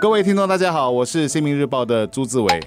各位听众，大家好，我是《新民日报》的朱志伟。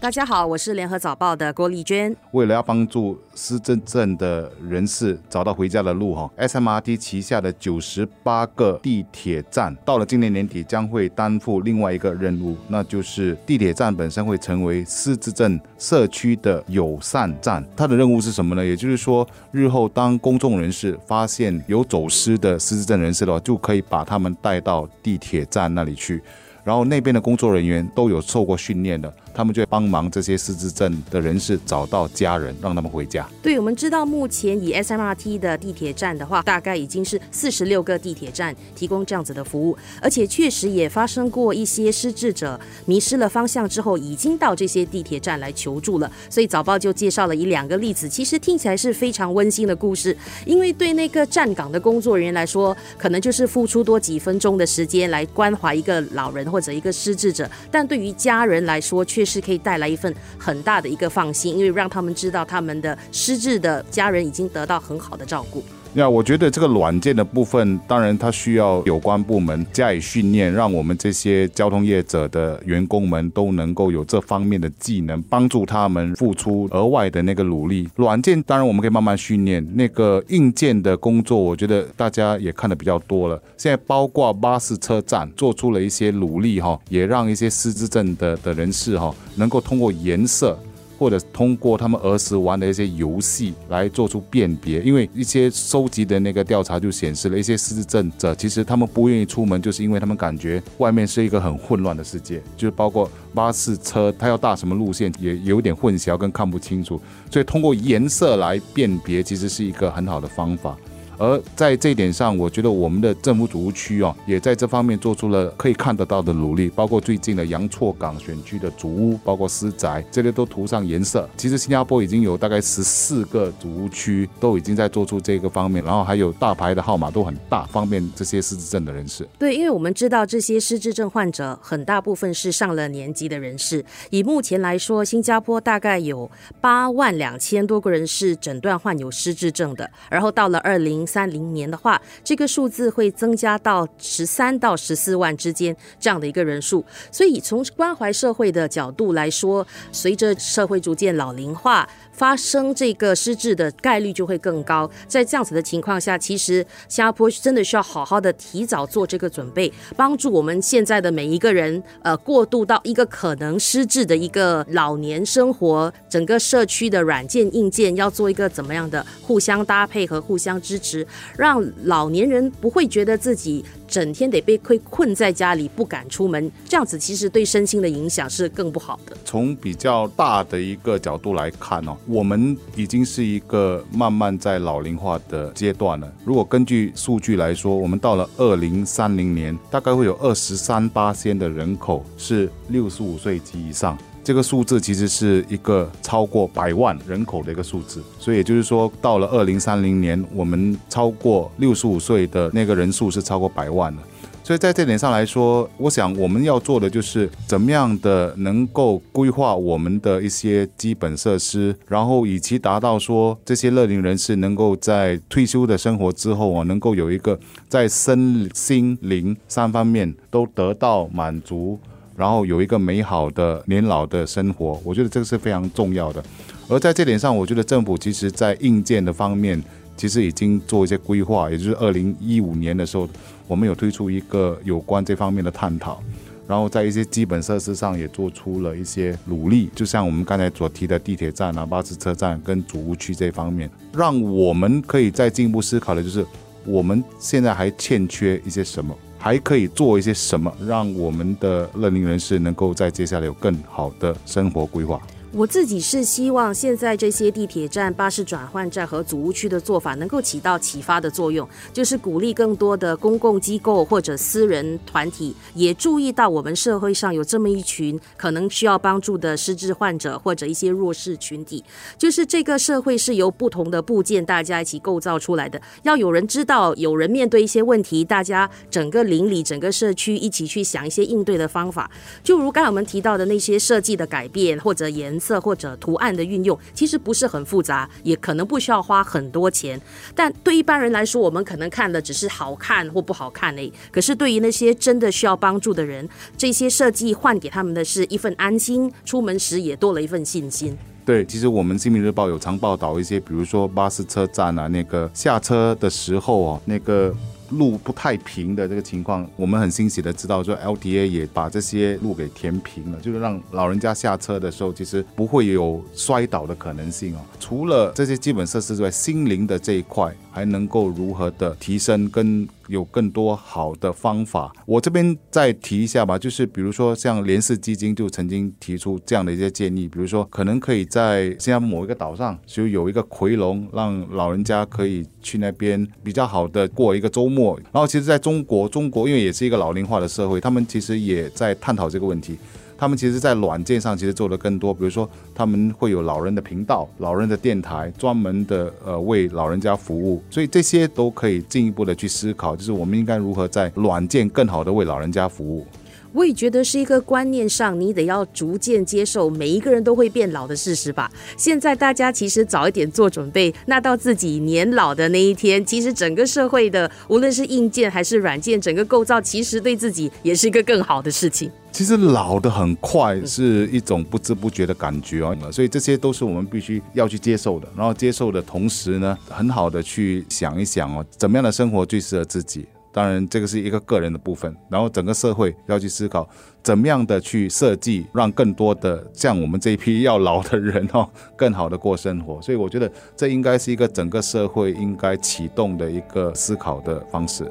大家好，我是联合早报的郭丽娟。为了要帮助失智症的人士找到回家的路，哈，SMRT 旗下的九十八个地铁站，到了今年年底将会担负另外一个任务，那就是地铁站本身会成为失智症社区的友善站。它的任务是什么呢？也就是说，日后当公众人士发现有走失的失智症人士的话，就可以把他们带到地铁站那里去。然后那边的工作人员都有受过训练的，他们就会帮忙这些失智症的人士找到家人，让他们回家。对，我们知道目前以 SMRT 的地铁站的话，大概已经是四十六个地铁站提供这样子的服务，而且确实也发生过一些失智者迷失了方向之后，已经到这些地铁站来求助了。所以早报就介绍了一两个例子，其实听起来是非常温馨的故事。因为对那个站岗的工作人员来说，可能就是付出多几分钟的时间来关怀一个老人。或者一个失智者，但对于家人来说，却是可以带来一份很大的一个放心，因为让他们知道他们的失智的家人已经得到很好的照顾。那我觉得这个软件的部分，当然它需要有关部门加以训练，让我们这些交通业者的员工们都能够有这方面的技能，帮助他们付出额外的那个努力。软件当然我们可以慢慢训练，那个硬件的工作，我觉得大家也看的比较多了。现在包括巴士车站做出了一些努力哈，也让一些失智症的的人士哈，能够通过颜色。或者通过他们儿时玩的一些游戏来做出辨别，因为一些收集的那个调查就显示了一些失政者，其实他们不愿意出门，就是因为他们感觉外面是一个很混乱的世界，就是包括巴士车，它要搭什么路线也有点混淆跟看不清楚，所以通过颜色来辨别，其实是一个很好的方法。而在这一点上，我觉得我们的政府主务区哦，也在这方面做出了可以看得到的努力，包括最近的杨厝港选区的主屋，包括私宅，这些都涂上颜色。其实新加坡已经有大概十四个主屋区都已经在做出这个方面，然后还有大牌的号码都很大，方便这些失智症的人士。对，因为我们知道这些失智症患者很大部分是上了年纪的人士，以目前来说，新加坡大概有八万两千多个人是诊断患有失智症的，然后到了二零。三零年的话，这个数字会增加到十三到十四万之间这样的一个人数。所以从关怀社会的角度来说，随着社会逐渐老龄化。发生这个失智的概率就会更高。在这样子的情况下，其实新加坡真的需要好好的提早做这个准备，帮助我们现在的每一个人，呃，过渡到一个可能失智的一个老年生活。整个社区的软件硬件要做一个怎么样的互相搭配和互相支持，让老年人不会觉得自己。整天得被困困在家里，不敢出门，这样子其实对身心的影响是更不好的。从比较大的一个角度来看哦，我们已经是一个慢慢在老龄化的阶段了。如果根据数据来说，我们到了二零三零年，大概会有二十三八千的人口是六十五岁及以上。这个数字其实是一个超过百万人口的一个数字，所以也就是说，到了二零三零年，我们超过六十五岁的那个人数是超过百万了。所以在这点上来说，我想我们要做的就是怎么样的能够规划我们的一些基本设施，然后以其达到说这些乐龄人士能够在退休的生活之后啊，能够有一个在身心灵三方面都得到满足。然后有一个美好的年老的生活，我觉得这个是非常重要的。而在这点上，我觉得政府其实在硬件的方面，其实已经做一些规划。也就是二零一五年的时候，我们有推出一个有关这方面的探讨。然后在一些基本设施上也做出了一些努力，就像我们刚才所提的地铁站啊、巴士车站跟主屋区这方面，让我们可以再进一步思考的就是，我们现在还欠缺一些什么。还可以做一些什么，让我们的乐龄人士能够在接下来有更好的生活规划？我自己是希望现在这些地铁站、巴士转换站和组屋区的做法能够起到启发的作用，就是鼓励更多的公共机构或者私人团体也注意到我们社会上有这么一群可能需要帮助的失智患者或者一些弱势群体。就是这个社会是由不同的部件大家一起构造出来的，要有人知道，有人面对一些问题，大家整个邻里、整个社区一起去想一些应对的方法。就如刚才我们提到的那些设计的改变或者颜。色或者图案的运用，其实不是很复杂，也可能不需要花很多钱。但对一般人来说，我们可能看的只是好看或不好看诶。可是对于那些真的需要帮助的人，这些设计换给他们的是一份安心，出门时也多了一份信心。对，其实我们《新民日报》有常报道一些，比如说巴士车站啊，那个下车的时候啊，那个。路不太平的这个情况，我们很欣喜的知道，说 LTA 也把这些路给填平了，就是让老人家下车的时候，其实不会有摔倒的可能性哦。除了这些基本设施之外，心灵的这一块还能够如何的提升跟？有更多好的方法，我这边再提一下吧。就是比如说，像联世基金就曾经提出这样的一些建议，比如说，可能可以在新加坡某一个岛上，就有一个回龙，让老人家可以去那边比较好的过一个周末。然后，其实在中国，中国因为也是一个老龄化的社会，他们其实也在探讨这个问题。他们其实，在软件上其实做的更多，比如说他们会有老人的频道、老人的电台，专门的呃为老人家服务，所以这些都可以进一步的去思考，就是我们应该如何在软件更好的为老人家服务。我也觉得是一个观念上，你得要逐渐接受每一个人都会变老的事实吧。现在大家其实早一点做准备，那到自己年老的那一天，其实整个社会的无论是硬件还是软件，整个构造其实对自己也是一个更好的事情。其实老的很快是一种不知不觉的感觉哦，所以这些都是我们必须要去接受的。然后接受的同时呢，很好的去想一想哦，怎么样的生活最适合自己。当然，这个是一个个人的部分，然后整个社会要去思考怎么样的去设计，让更多的像我们这一批要老的人哦，更好的过生活。所以我觉得这应该是一个整个社会应该启动的一个思考的方式。